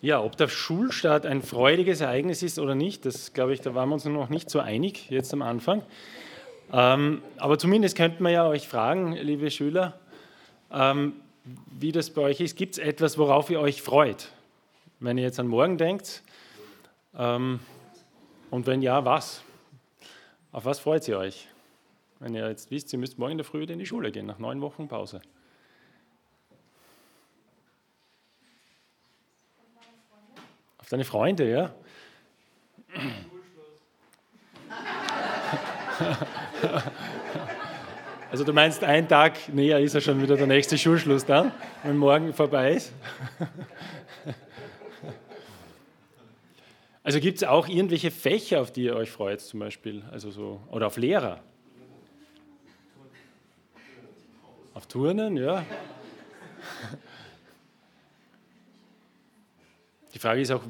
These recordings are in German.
Ja, ob der Schulstart ein freudiges Ereignis ist oder nicht, das glaube ich, da waren wir uns noch nicht so einig jetzt am Anfang. Ähm, aber zumindest könnte man ja euch fragen, liebe Schüler, ähm, wie das bei euch ist. Gibt es etwas, worauf ihr euch freut? Wenn ihr jetzt an morgen denkt. Ähm, und wenn ja, was? Auf was freut ihr euch? Wenn ihr jetzt wisst, ihr müsst morgen in der Früh in die Schule gehen, nach neun Wochen Pause. Deine Freunde, ja? Also du meinst, ein Tag näher ist ja schon wieder der nächste Schulschluss dann, wenn morgen vorbei ist? Also gibt es auch irgendwelche Fächer, auf die ihr euch freut, zum Beispiel, also so, oder auf Lehrer? Auf Turnen, ja. Die Frage ist auch,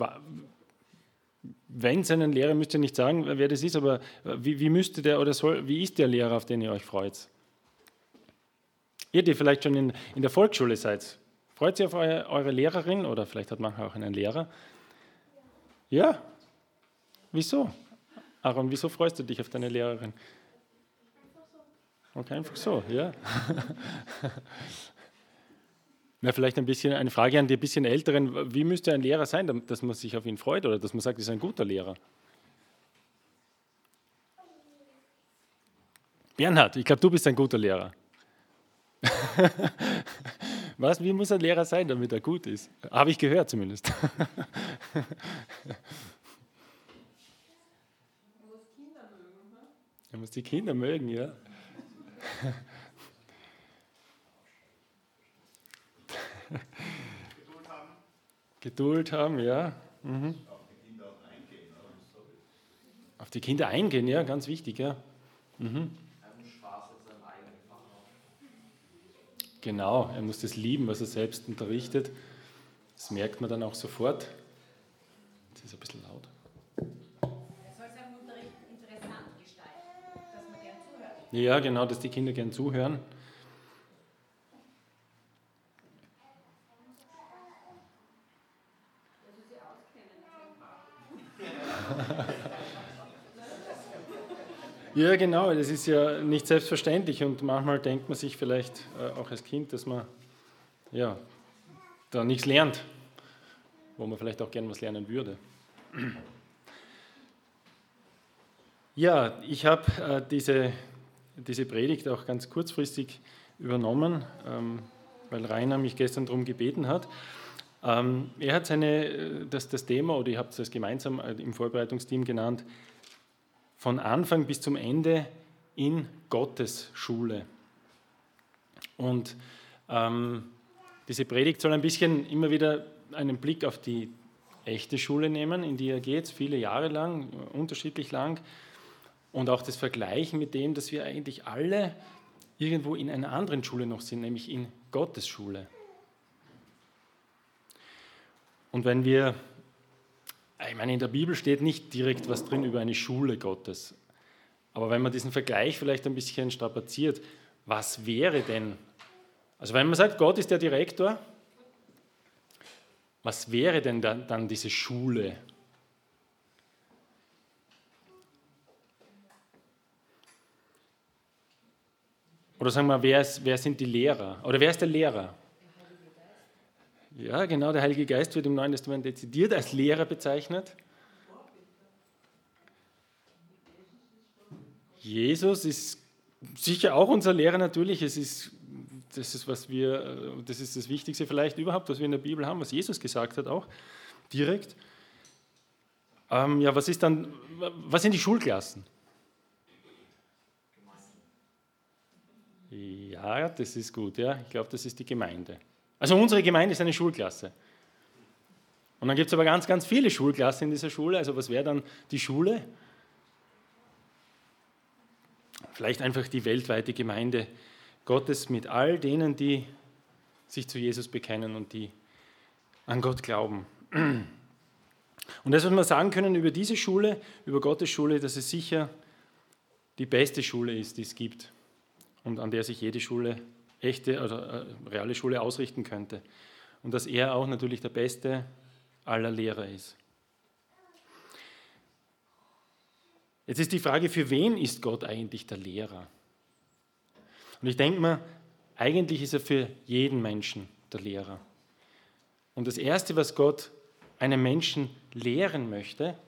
wenn es einen Lehrer, müsst ihr nicht sagen, wer das ist, aber wie, wie müsste der oder soll, wie ist der Lehrer, auf den ihr euch freut? Ihr, die vielleicht schon in, in der Volksschule seid, freut ihr auf eure, eure Lehrerin oder vielleicht hat manchmal auch einen Lehrer? Ja. Wieso? Aaron, wieso freust du dich auf deine Lehrerin? Okay, einfach so, ja. Na, vielleicht ein bisschen eine Frage an die bisschen Älteren. Wie müsste ein Lehrer sein, dass man sich auf ihn freut oder dass man sagt, er ist ein guter Lehrer? Bernhard, ich glaube, du bist ein guter Lehrer. Was? Wie muss ein Lehrer sein, damit er gut ist? Habe ich gehört zumindest. er muss die Kinder mögen, ja. Geduld haben. Geduld haben, ja. Mhm. Auf die Kinder eingehen, ja, ganz wichtig, ja. Mhm. Genau, er muss das lieben, was er selbst unterrichtet. Das merkt man dann auch sofort. Das ist ein bisschen laut. Er soll seinen Unterricht interessant gestalten, dass man gern zuhört. Ja, genau, dass die Kinder gern zuhören. Ja, genau, das ist ja nicht selbstverständlich und manchmal denkt man sich vielleicht äh, auch als Kind, dass man ja, da nichts lernt, wo man vielleicht auch gerne was lernen würde. Ja, ich habe äh, diese, diese Predigt auch ganz kurzfristig übernommen, ähm, weil Rainer mich gestern darum gebeten hat. Ähm, er hat seine, äh, das, das Thema, oder ihr habt es gemeinsam äh, im Vorbereitungsteam genannt, von Anfang bis zum Ende in Gottes Schule. Und ähm, diese Predigt soll ein bisschen immer wieder einen Blick auf die echte Schule nehmen, in die er geht, viele Jahre lang, unterschiedlich lang. Und auch das Vergleichen mit dem, dass wir eigentlich alle irgendwo in einer anderen Schule noch sind, nämlich in Gottes Schule. Und wenn wir ich meine, in der Bibel steht nicht direkt was drin über eine Schule Gottes. Aber wenn man diesen Vergleich vielleicht ein bisschen strapaziert, was wäre denn, also wenn man sagt, Gott ist der Direktor, was wäre denn dann, diese Schule? Oder sagen wir, wer, ist, wer sind die Lehrer? Oder wer ist der Lehrer? Ja, genau, der Heilige Geist wird im Neuen Testament dezidiert als Lehrer bezeichnet. Jesus ist sicher auch unser Lehrer natürlich. Es ist, das, ist, was wir, das ist das Wichtigste vielleicht überhaupt, was wir in der Bibel haben, was Jesus gesagt hat auch, direkt. Ähm, ja, was ist dann, was sind die Schulklassen? Ja, das ist gut, ja. Ich glaube, das ist die Gemeinde. Also unsere Gemeinde ist eine Schulklasse. Und dann gibt es aber ganz, ganz viele Schulklassen in dieser Schule. Also was wäre dann die Schule? Vielleicht einfach die weltweite Gemeinde Gottes mit all denen, die sich zu Jesus bekennen und die an Gott glauben. Und das, was wir sagen können über diese Schule, über Gottes Schule, dass es sicher die beste Schule ist, die es gibt und an der sich jede Schule echte oder äh, reale Schule ausrichten könnte. Und dass er auch natürlich der beste aller Lehrer ist. Jetzt ist die Frage, für wen ist Gott eigentlich der Lehrer? Und ich denke mal, eigentlich ist er für jeden Menschen der Lehrer. Und das Erste, was Gott einem Menschen lehren möchte,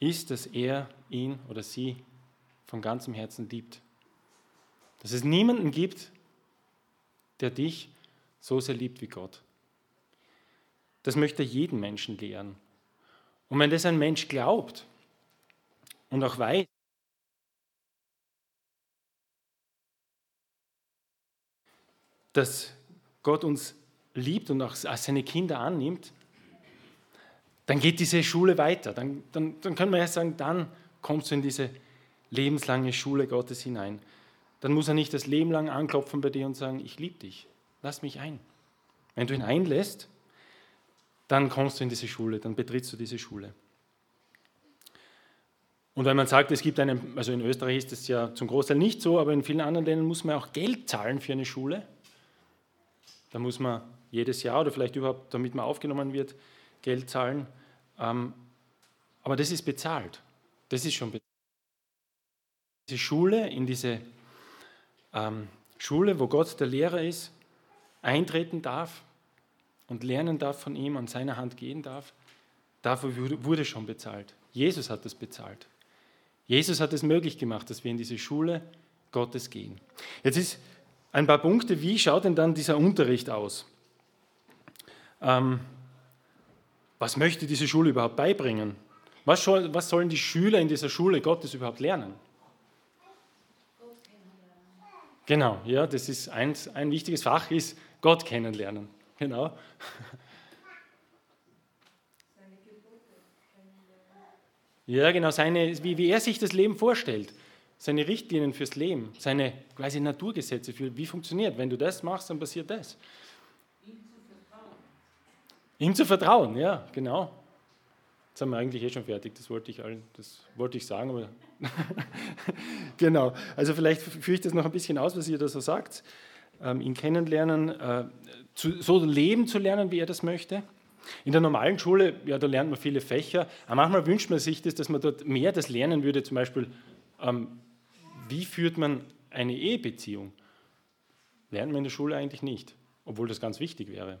ist, dass er ihn oder sie von ganzem Herzen liebt. Dass es niemanden gibt, der dich so sehr liebt wie Gott. Das möchte er jeden Menschen lehren. Und wenn das ein Mensch glaubt und auch weiß, dass Gott uns liebt und auch seine Kinder annimmt, dann geht diese Schule weiter. Dann, dann, dann können wir ja sagen, dann kommst du in diese lebenslange Schule Gottes hinein. Dann muss er nicht das Leben lang anklopfen bei dir und sagen, ich liebe dich, lass mich ein. Wenn du ihn einlässt, dann kommst du in diese Schule, dann betrittst du diese Schule. Und wenn man sagt, es gibt einen, also in Österreich ist das ja zum Großteil nicht so, aber in vielen anderen Ländern muss man auch Geld zahlen für eine Schule. Da muss man jedes Jahr oder vielleicht überhaupt, damit man aufgenommen wird, Geld zahlen. Ähm, aber das ist bezahlt. Das ist schon bezahlt. Diese Schule, in diese ähm, Schule, wo Gott der Lehrer ist, eintreten darf und lernen darf von ihm, an seiner Hand gehen darf, dafür wurde schon bezahlt. Jesus hat das bezahlt. Jesus hat es möglich gemacht, dass wir in diese Schule Gottes gehen. Jetzt ist ein paar Punkte, wie schaut denn dann dieser Unterricht aus? Ähm, was möchte diese Schule überhaupt beibringen? Was, soll, was sollen die Schüler in dieser Schule Gottes überhaupt lernen? Genau, ja, das ist ein, ein wichtiges Fach, ist Gott kennenlernen. Genau. Ja, genau, seine, wie, wie er sich das Leben vorstellt, seine Richtlinien fürs Leben, seine quasi Naturgesetze für, wie funktioniert. Wenn du das machst, dann passiert das. Ihm zu vertrauen. Ihm zu vertrauen, ja, genau. Jetzt sind wir eigentlich eh schon fertig, das wollte ich, allen, das wollte ich sagen, aber genau. Also vielleicht führe ich das noch ein bisschen aus, was ihr da so sagt. Ähm, ihn kennenlernen, äh, zu, so leben zu lernen, wie er das möchte. In der normalen Schule, ja, da lernt man viele Fächer. Aber manchmal wünscht man sich das, dass man dort mehr das lernen würde, zum Beispiel, ähm, wie führt man eine Ehebeziehung? Lernt man in der Schule eigentlich nicht, obwohl das ganz wichtig wäre.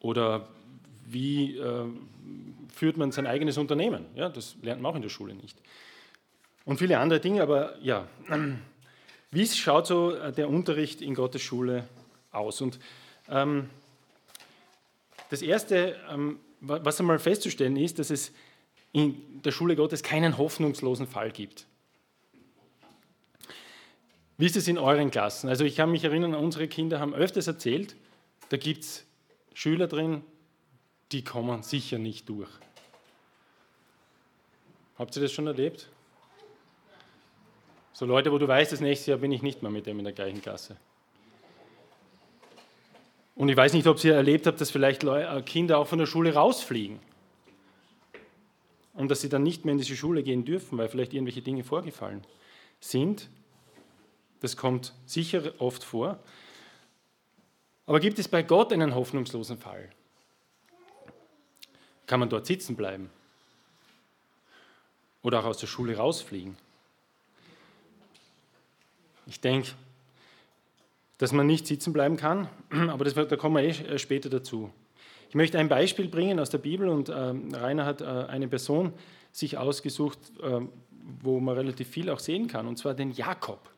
Oder wie äh, führt man sein eigenes Unternehmen? Ja, das lernt man auch in der Schule nicht. Und viele andere Dinge, aber ja, wie schaut so äh, der Unterricht in Gottes Schule aus? Und ähm, das Erste, ähm, was einmal festzustellen ist, dass es in der Schule Gottes keinen hoffnungslosen Fall gibt. Wie ist es in euren Klassen? Also ich kann mich erinnern, unsere Kinder haben öfters erzählt, da gibt es Schüler drin, die kommen sicher nicht durch. Habt ihr das schon erlebt? So Leute, wo du weißt, das nächste Jahr bin ich nicht mehr mit dem in der gleichen Klasse. Und ich weiß nicht, ob ihr erlebt habt, dass vielleicht äh, Kinder auch von der Schule rausfliegen. Und dass sie dann nicht mehr in diese Schule gehen dürfen, weil vielleicht irgendwelche Dinge vorgefallen sind. Das kommt sicher oft vor. Aber gibt es bei Gott einen hoffnungslosen Fall? Kann man dort sitzen bleiben? Oder auch aus der Schule rausfliegen? Ich denke, dass man nicht sitzen bleiben kann, aber das, da kommen wir eh später dazu. Ich möchte ein Beispiel bringen aus der Bibel und äh, Rainer hat äh, eine Person sich ausgesucht, äh, wo man relativ viel auch sehen kann, und zwar den Jakob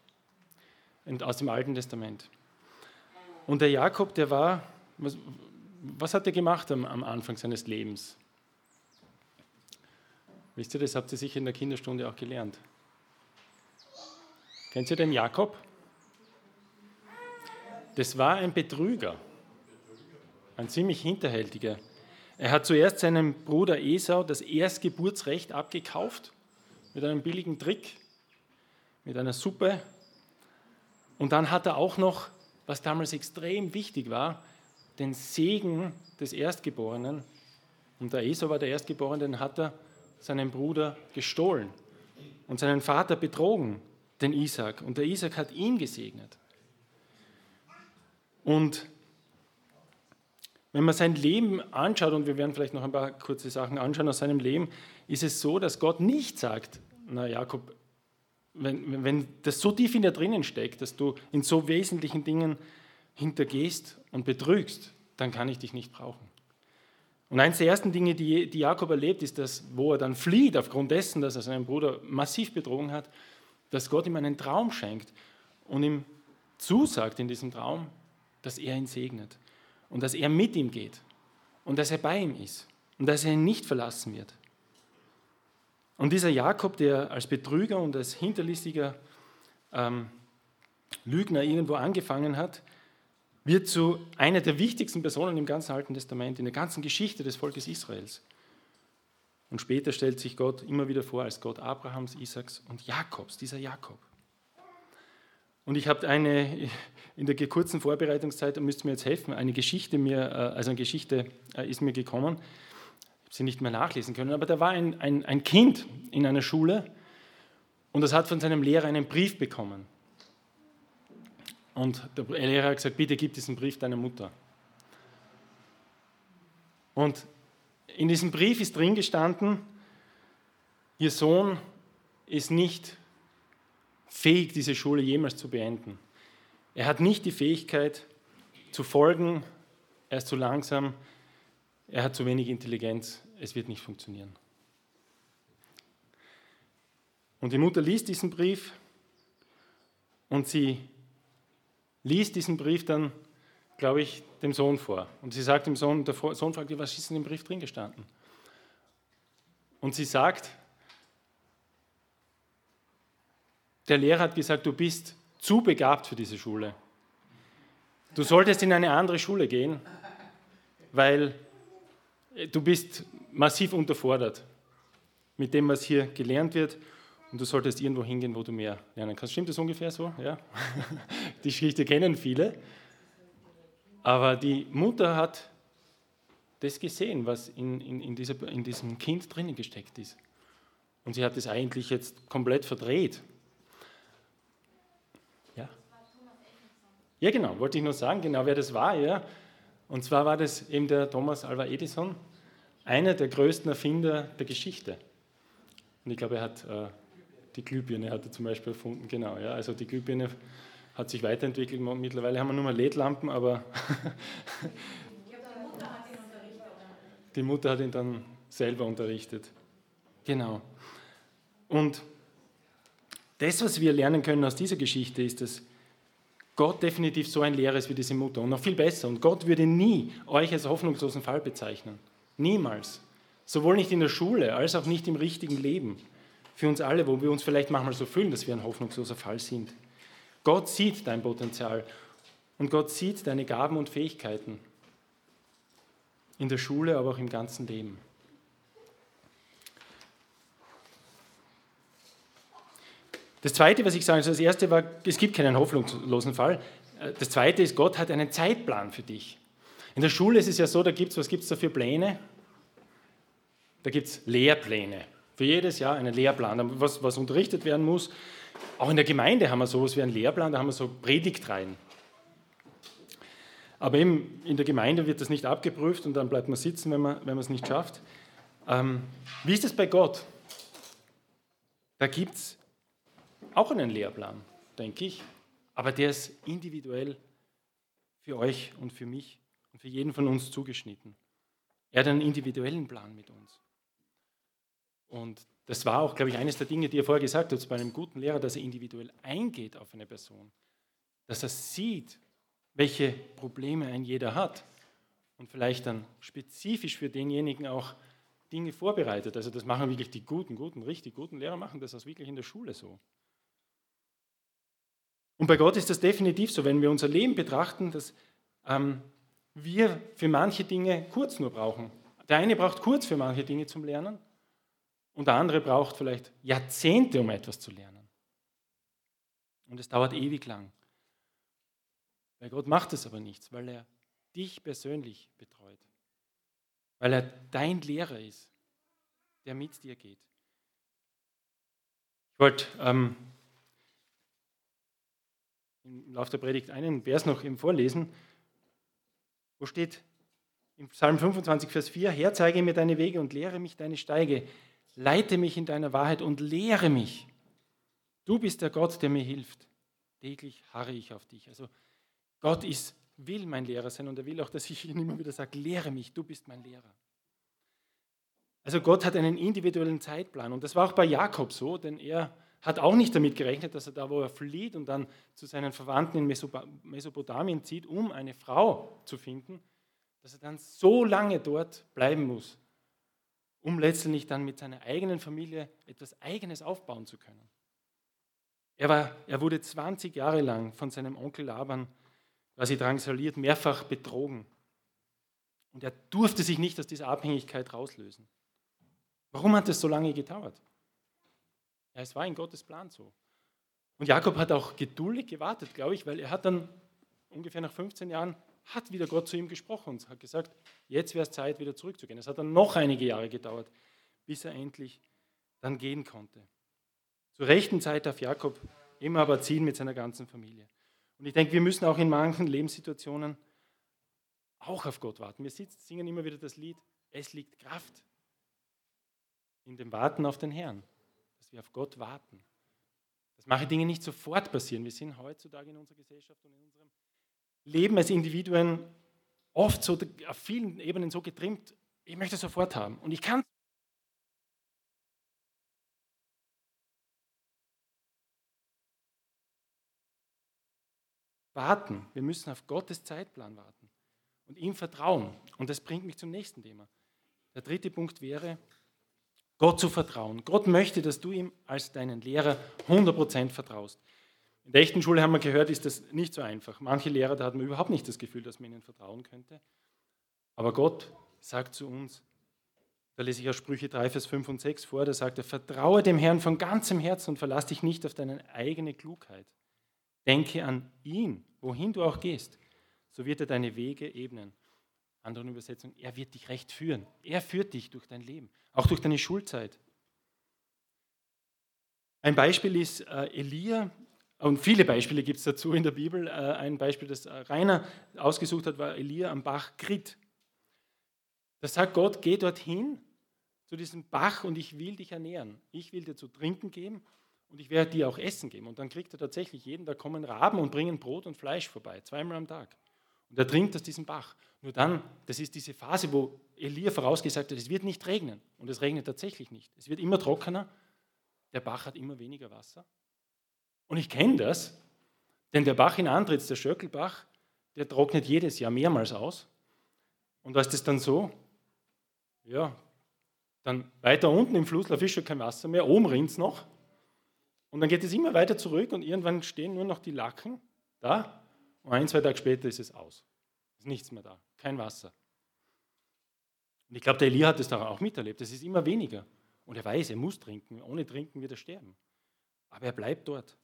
aus dem Alten Testament. Und der Jakob, der war, was hat er gemacht am, am Anfang seines Lebens? Wisst ihr, das habt ihr sicher in der Kinderstunde auch gelernt. Kennt ihr den Jakob? Das war ein Betrüger, ein ziemlich hinterhältiger. Er hat zuerst seinem Bruder Esau das Erstgeburtsrecht abgekauft mit einem billigen Trick, mit einer Suppe. Und dann hat er auch noch, was damals extrem wichtig war, den Segen des Erstgeborenen. Und der Esau war der Erstgeborene, den hat er seinem Bruder gestohlen und seinen Vater betrogen, den Isaac. Und der Isaac hat ihn gesegnet. Und wenn man sein Leben anschaut, und wir werden vielleicht noch ein paar kurze Sachen anschauen aus seinem Leben, ist es so, dass Gott nicht sagt, na Jakob, wenn, wenn das so tief in dir drinnen steckt, dass du in so wesentlichen Dingen hintergehst und betrügst, dann kann ich dich nicht brauchen. Und eines der ersten Dinge, die, die Jakob erlebt, ist, dass, wo er dann flieht, aufgrund dessen, dass er seinen Bruder massiv betrogen hat, dass Gott ihm einen Traum schenkt und ihm zusagt in diesem Traum, dass er ihn segnet und dass er mit ihm geht und dass er bei ihm ist und dass er ihn nicht verlassen wird. Und dieser Jakob, der als Betrüger und als hinterlistiger ähm, Lügner irgendwo angefangen hat, wird zu einer der wichtigsten Personen im ganzen Alten Testament, in der ganzen Geschichte des Volkes Israels. Und später stellt sich Gott immer wieder vor als Gott Abrahams, Isaaks und Jakobs, dieser Jakob. Und ich habe eine, in der kurzen Vorbereitungszeit, da müsst ihr mir jetzt helfen, eine Geschichte mir, äh, also eine Geschichte äh, ist mir gekommen, ich habe sie nicht mehr nachlesen können, aber da war ein, ein, ein Kind in einer Schule und das hat von seinem Lehrer einen Brief bekommen. Und der Lehrer hat gesagt, bitte gib diesen Brief deiner Mutter. Und in diesem Brief ist drin gestanden, ihr Sohn ist nicht fähig, diese Schule jemals zu beenden. Er hat nicht die Fähigkeit zu folgen, er ist zu langsam, er hat zu wenig Intelligenz, es wird nicht funktionieren. Und die Mutter liest diesen Brief und sie liest diesen Brief dann, glaube ich, dem Sohn vor. Und sie sagt dem Sohn, der Sohn fragt, was ist in dem Brief drin gestanden? Und sie sagt, der Lehrer hat gesagt, du bist zu begabt für diese Schule. Du solltest in eine andere Schule gehen, weil du bist massiv unterfordert mit dem, was hier gelernt wird und du solltest irgendwo hingehen, wo du mehr lernen kannst. Stimmt das ungefähr so? Ja? Die Geschichte kennen viele. Aber die Mutter hat das gesehen, was in, in, in, dieser, in diesem Kind drinnen gesteckt ist. Und sie hat es eigentlich jetzt komplett verdreht. Ja? Ja, genau, wollte ich nur sagen, genau wer das war. Ja. Und zwar war das eben der Thomas Alva Edison, einer der größten Erfinder der Geschichte. Und ich glaube, er hat äh, die Glühbirne hat er zum Beispiel erfunden, genau. Ja. Also die Glühbirne hat sich weiterentwickelt. Mittlerweile haben wir nur mal LED-Lampen, aber die Mutter hat ihn dann selber unterrichtet. Genau. Und das, was wir lernen können aus dieser Geschichte, ist, dass Gott definitiv so ein Lehrer ist wie diese Mutter und noch viel besser. Und Gott würde nie euch als hoffnungslosen Fall bezeichnen. Niemals. Sowohl nicht in der Schule als auch nicht im richtigen Leben für uns alle, wo wir uns vielleicht manchmal so fühlen, dass wir ein hoffnungsloser Fall sind. Gott sieht dein Potenzial und Gott sieht deine Gaben und Fähigkeiten in der Schule, aber auch im ganzen Leben. Das Zweite, was ich sage, also das Erste war, es gibt keinen hoffnungslosen Fall. Das Zweite ist, Gott hat einen Zeitplan für dich. In der Schule ist es ja so, da gibt es, was gibt es da für Pläne? Da gibt es Lehrpläne. Für jedes Jahr einen Lehrplan, was, was unterrichtet werden muss. Auch in der Gemeinde haben wir sowas wie einen Lehrplan, da haben wir so Predigtreihen. Aber eben in der Gemeinde wird das nicht abgeprüft und dann bleibt man sitzen, wenn man, wenn man es nicht schafft. Ähm, wie ist es bei Gott? Da gibt es auch einen Lehrplan, denke ich, aber der ist individuell für euch und für mich und für jeden von uns zugeschnitten. Er hat einen individuellen Plan mit uns. Und das war auch, glaube ich, eines der Dinge, die er vorher gesagt hat, bei einem guten Lehrer, dass er individuell eingeht auf eine Person, dass er sieht, welche Probleme ein jeder hat und vielleicht dann spezifisch für denjenigen auch Dinge vorbereitet. Also das machen wirklich die guten, guten, richtig guten Lehrer machen das auch wirklich in der Schule so. Und bei Gott ist das definitiv so, wenn wir unser Leben betrachten, dass ähm, wir für manche Dinge kurz nur brauchen. Der eine braucht kurz für manche Dinge zum Lernen und der andere braucht vielleicht Jahrzehnte, um etwas zu lernen. Und es dauert ewig lang. Bei Gott macht es aber nichts, weil er dich persönlich betreut. Weil er dein Lehrer ist, der mit dir geht. Ich wollte ähm, im Laufe der Predigt einen Vers noch eben vorlesen, wo steht, im Psalm 25, Vers 4, Herr, zeige mir deine Wege und lehre mich deine Steige. Leite mich in deiner Wahrheit und lehre mich. Du bist der Gott, der mir hilft. Täglich harre ich auf dich. Also Gott ist, will mein Lehrer sein und er will auch, dass ich ihn immer wieder sage, lehre mich, du bist mein Lehrer. Also Gott hat einen individuellen Zeitplan und das war auch bei Jakob so, denn er hat auch nicht damit gerechnet, dass er da, wo er flieht und dann zu seinen Verwandten in Mesopotamien zieht, um eine Frau zu finden, dass er dann so lange dort bleiben muss, um letztendlich dann mit seiner eigenen Familie etwas Eigenes aufbauen zu können. Er, war, er wurde 20 Jahre lang von seinem Onkel Laban quasi drangsaliert, mehrfach betrogen. Und er durfte sich nicht aus dieser Abhängigkeit rauslösen. Warum hat es so lange gedauert? Ja, es war in Gottes Plan so. Und Jakob hat auch geduldig gewartet, glaube ich, weil er hat dann ungefähr nach 15 Jahren, hat wieder Gott zu ihm gesprochen und hat gesagt, jetzt wäre es Zeit, wieder zurückzugehen. Es hat dann noch einige Jahre gedauert, bis er endlich dann gehen konnte. Zur rechten Zeit darf Jakob immer aber ziehen mit seiner ganzen Familie. Und ich denke, wir müssen auch in manchen Lebenssituationen auch auf Gott warten. Wir singen immer wieder das Lied, es liegt Kraft in dem Warten auf den Herrn dass wir auf Gott warten. Dass manche Dinge nicht sofort passieren. Wir sind heutzutage in unserer Gesellschaft und in unserem Leben als Individuen oft so auf vielen Ebenen so getrimmt, ich möchte es sofort haben. Und ich kann warten. Wir müssen auf Gottes Zeitplan warten und ihm vertrauen. Und das bringt mich zum nächsten Thema. Der dritte Punkt wäre, Gott zu vertrauen. Gott möchte, dass du ihm als deinen Lehrer 100% vertraust. In der echten Schule haben wir gehört, ist das nicht so einfach. Manche Lehrer, da hat man überhaupt nicht das Gefühl, dass man ihnen vertrauen könnte. Aber Gott sagt zu uns, da lese ich aus Sprüche 3, Vers 5 und 6 vor, da sagt er, vertraue dem Herrn von ganzem Herzen und verlass dich nicht auf deine eigene Klugheit. Denke an ihn, wohin du auch gehst, so wird er deine Wege ebnen anderen Übersetzung, er wird dich recht führen. Er führt dich durch dein Leben, auch durch deine Schulzeit. Ein Beispiel ist äh, Elia, und viele Beispiele gibt es dazu in der Bibel. Äh, ein Beispiel, das Rainer ausgesucht hat, war Elia am Bach Krit. Da sagt Gott, geh dorthin zu diesem Bach und ich will dich ernähren. Ich will dir zu trinken geben und ich werde dir auch Essen geben. Und dann kriegt er tatsächlich jeden, da kommen Raben und bringen Brot und Fleisch vorbei, zweimal am Tag. Und er trinkt aus diesem Bach. Nur dann, das ist diese Phase, wo Elia vorausgesagt hat, es wird nicht regnen. Und es regnet tatsächlich nicht. Es wird immer trockener. Der Bach hat immer weniger Wasser. Und ich kenne das, denn der Bach in Antritts, der Schöckelbach, der trocknet jedes Jahr mehrmals aus. Und was ist das dann so? Ja, dann weiter unten im Fluss ist schon kein Wasser mehr, oben rinnt es noch. Und dann geht es immer weiter zurück und irgendwann stehen nur noch die Lacken da und ein, zwei Tage später ist es aus. Ist nichts mehr da, kein Wasser. Und ich glaube, der Elia hat es da auch miterlebt. Es ist immer weniger. Und er weiß, er muss trinken. Ohne Trinken wird er sterben. Aber er bleibt dort.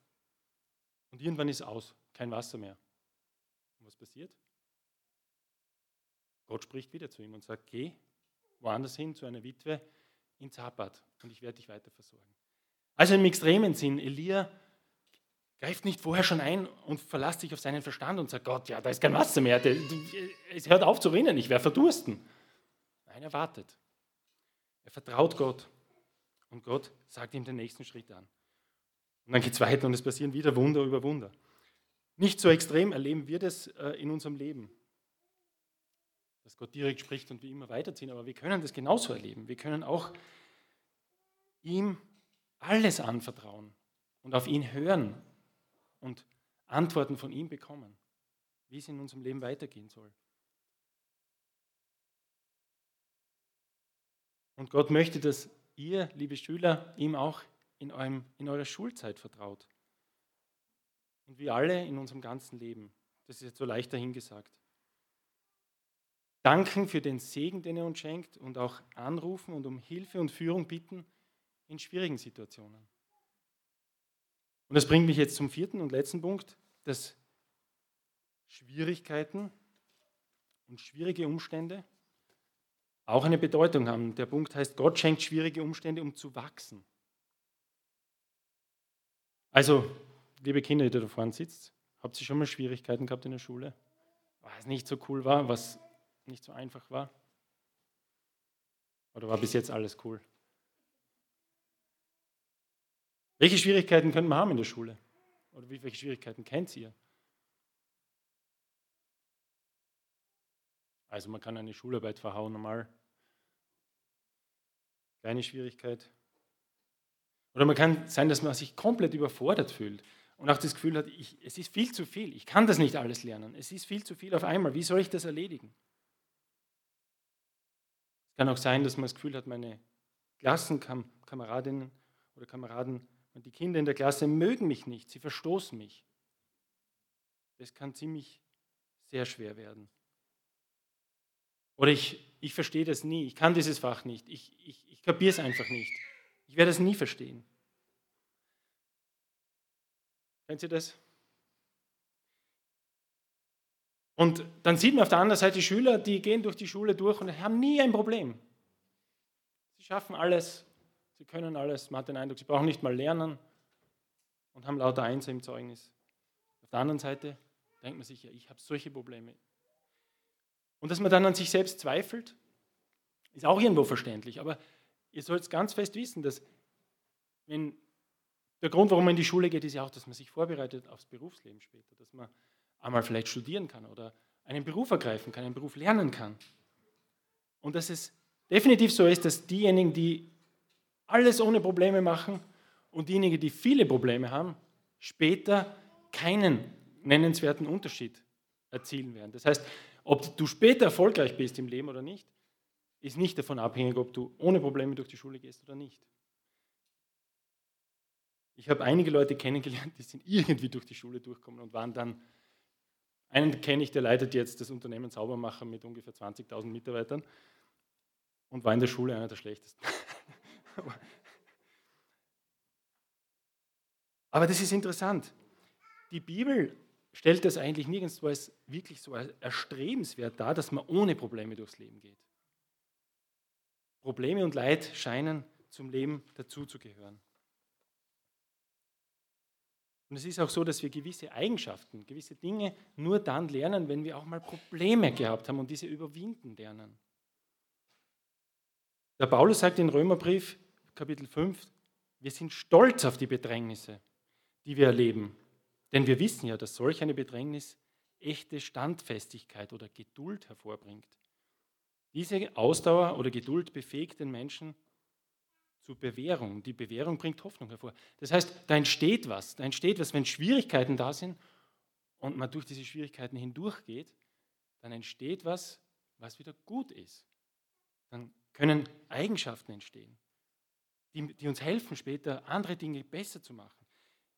Und irgendwann ist aus, kein Wasser mehr. Und was passiert? Gott spricht wieder zu ihm und sagt, geh woanders hin zu einer Witwe in Zapat und ich werde dich weiter versorgen. Also im extremen Sinn, Elia greift nicht vorher schon ein und verlasst sich auf seinen Verstand und sagt, Gott, ja, da ist kein Wasser mehr, es hört auf zu rinnen, ich werde verdursten. Nein, er wartet. Er vertraut Gott und Gott sagt ihm den nächsten Schritt an. Und dann geht es weiter und es passieren wieder Wunder über Wunder. Nicht so extrem erleben wir das äh, in unserem Leben, dass Gott direkt spricht und wir immer weiterziehen, aber wir können das genauso erleben. Wir können auch ihm alles anvertrauen und auf ihn hören und Antworten von ihm bekommen, wie es in unserem Leben weitergehen soll. Und Gott möchte, dass ihr, liebe Schüler, ihm auch in, eurem, in eurer Schulzeit vertraut. Und wir alle in unserem ganzen Leben. Das ist jetzt so leicht dahingesagt. Danken für den Segen, den er uns schenkt und auch anrufen und um Hilfe und Führung bitten in schwierigen Situationen. Und das bringt mich jetzt zum vierten und letzten Punkt, dass Schwierigkeiten und schwierige Umstände auch eine Bedeutung haben. Der Punkt heißt, Gott schenkt schwierige Umstände, um zu wachsen. Also, liebe Kinder, die da vorne sitzt, habt ihr schon mal Schwierigkeiten gehabt in der Schule? Was nicht so cool war, was nicht so einfach war? Oder war bis jetzt alles cool? Welche Schwierigkeiten könnte man haben in der Schule? Oder welche Schwierigkeiten kennt ihr? Also man kann eine Schularbeit verhauen normal. Kleine Schwierigkeit. Oder man kann sein, dass man sich komplett überfordert fühlt und auch das Gefühl hat, ich, es ist viel zu viel, ich kann das nicht alles lernen, es ist viel zu viel auf einmal, wie soll ich das erledigen? Es kann auch sein, dass man das Gefühl hat, meine Klassenkameradinnen oder Kameraden und die Kinder in der Klasse mögen mich nicht, sie verstoßen mich. Das kann ziemlich sehr schwer werden. Oder ich, ich verstehe das nie, ich kann dieses Fach nicht, ich, ich, ich kapiere es einfach nicht. Ich werde es nie verstehen. Kennt ihr das? Und dann sieht man auf der anderen Seite Schüler, die gehen durch die Schule durch und haben nie ein Problem. Sie schaffen alles, sie können alles, man hat den Eindruck, sie brauchen nicht mal lernen und haben lauter Einser im Zeugnis. Auf der anderen Seite denkt man sich, ja, ich habe solche Probleme. Und dass man dann an sich selbst zweifelt, ist auch irgendwo verständlich. Aber ihr sollt ganz fest wissen, dass wenn der Grund, warum man in die Schule geht, ist ja auch, dass man sich vorbereitet aufs Berufsleben später, dass man einmal vielleicht studieren kann oder einen Beruf ergreifen kann, einen Beruf lernen kann. Und dass es definitiv so ist, dass diejenigen, die alles ohne Probleme machen und diejenigen, die viele Probleme haben, später keinen nennenswerten Unterschied erzielen werden. Das heißt, ob du später erfolgreich bist im Leben oder nicht, ist nicht davon abhängig, ob du ohne Probleme durch die Schule gehst oder nicht. Ich habe einige Leute kennengelernt, die sind irgendwie durch die Schule durchgekommen und waren dann, einen kenne ich, der leitet jetzt das Unternehmen Saubermacher mit ungefähr 20.000 Mitarbeitern und war in der Schule einer der schlechtesten. Aber das ist interessant. Die Bibel stellt das eigentlich nirgendwo als wirklich so erstrebenswert dar, dass man ohne Probleme durchs Leben geht. Probleme und Leid scheinen zum Leben dazuzugehören. Und es ist auch so, dass wir gewisse Eigenschaften, gewisse Dinge nur dann lernen, wenn wir auch mal Probleme gehabt haben und diese überwinden lernen. Der Paulus sagt in Römerbrief, Kapitel 5, wir sind stolz auf die Bedrängnisse, die wir erleben. Denn wir wissen ja, dass solch eine Bedrängnis echte Standfestigkeit oder Geduld hervorbringt. Diese Ausdauer oder Geduld befähigt den Menschen zur Bewährung. Die Bewährung bringt Hoffnung hervor. Das heißt, da entsteht was. Da entsteht was, wenn Schwierigkeiten da sind und man durch diese Schwierigkeiten hindurchgeht, dann entsteht was, was wieder gut ist. Dann können Eigenschaften entstehen, die, die uns helfen, später andere Dinge besser zu machen.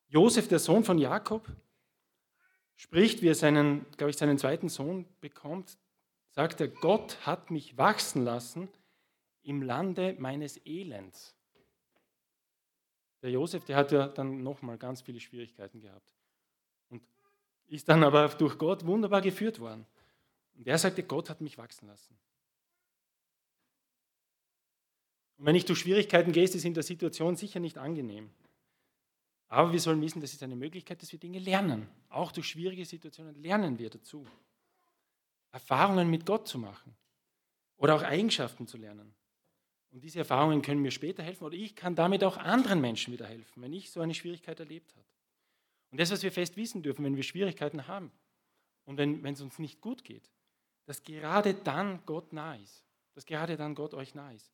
Josef, der Sohn von Jakob, spricht, wie er seinen, glaube ich, seinen zweiten Sohn bekommt, sagt er, Gott hat mich wachsen lassen im Lande meines Elends. Der Josef, der hat ja dann nochmal ganz viele Schwierigkeiten gehabt und ist dann aber durch Gott wunderbar geführt worden. Und er sagte, Gott hat mich wachsen lassen. Und wenn ich durch Schwierigkeiten gehe, ist in der Situation sicher nicht angenehm. Aber wir sollen wissen, das ist eine Möglichkeit, dass wir Dinge lernen. Auch durch schwierige Situationen lernen wir dazu. Erfahrungen mit Gott zu machen oder auch Eigenschaften zu lernen. Und diese Erfahrungen können mir später helfen oder ich kann damit auch anderen Menschen wieder helfen, wenn ich so eine Schwierigkeit erlebt habe. Und das, was wir fest wissen dürfen, wenn wir Schwierigkeiten haben und wenn, es uns nicht gut geht, dass gerade dann Gott nah ist, dass gerade dann Gott euch nah ist.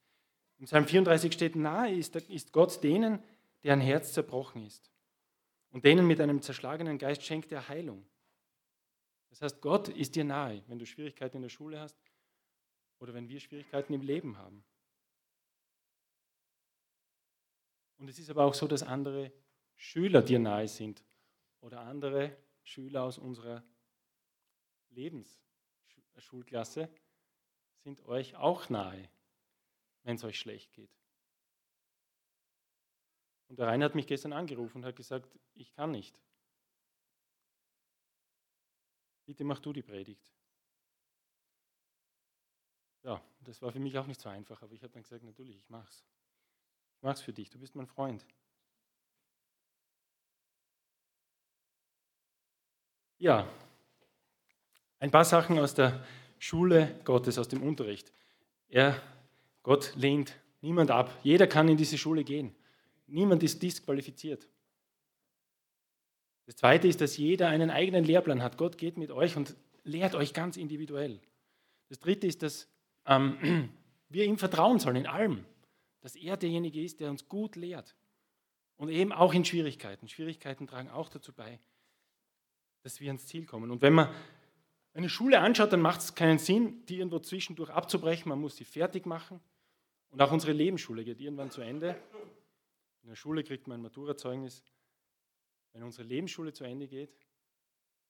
Im Psalm 34 steht, nahe ist, ist Gott denen, deren Herz zerbrochen ist. Und denen mit einem zerschlagenen Geist schenkt er Heilung. Das heißt, Gott ist dir nahe, wenn du Schwierigkeiten in der Schule hast oder wenn wir Schwierigkeiten im Leben haben. Und es ist aber auch so, dass andere Schüler dir nahe sind oder andere Schüler aus unserer Lebensschulklasse sind euch auch nahe, wenn es euch schlecht geht. Und der Rainer hat mich gestern angerufen und hat gesagt, ich kann nicht. Bitte mach du die Predigt. Ja, das war für mich auch nicht so einfach, aber ich habe dann gesagt, natürlich, ich mach's. Ich mache es für dich, du bist mein Freund. Ja, ein paar Sachen aus der Schule Gottes, aus dem Unterricht. Er, Gott lehnt niemand ab. Jeder kann in diese Schule gehen. Niemand ist disqualifiziert. Das Zweite ist, dass jeder einen eigenen Lehrplan hat. Gott geht mit euch und lehrt euch ganz individuell. Das Dritte ist, dass ähm, wir ihm vertrauen sollen in allem. Dass er derjenige ist, der uns gut lehrt. Und eben auch in Schwierigkeiten. Schwierigkeiten tragen auch dazu bei, dass wir ans Ziel kommen. Und wenn man eine Schule anschaut, dann macht es keinen Sinn, die irgendwo zwischendurch abzubrechen. Man muss sie fertig machen. Und auch unsere Lebensschule geht irgendwann zu Ende. In der Schule kriegt man ein Maturazeugnis. Wenn unsere Lebensschule zu Ende geht,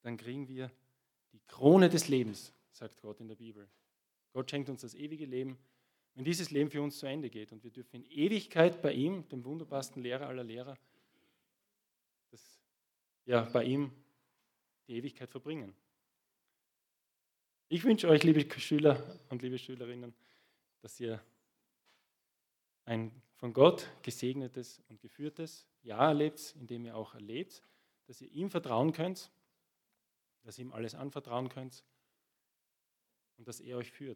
dann kriegen wir die Krone des Lebens, sagt Gott in der Bibel. Gott schenkt uns das ewige Leben, wenn dieses Leben für uns zu Ende geht. Und wir dürfen in Ewigkeit bei ihm, dem wunderbarsten Lehrer aller Lehrer, das, ja, bei ihm die Ewigkeit verbringen. Ich wünsche euch, liebe Schüler und liebe Schülerinnen, dass ihr ein von Gott gesegnetes und geführtes Jahr erlebt, in dem ihr auch erlebt, dass ihr ihm vertrauen könnt, dass ihr ihm alles anvertrauen könnt und dass er euch führt.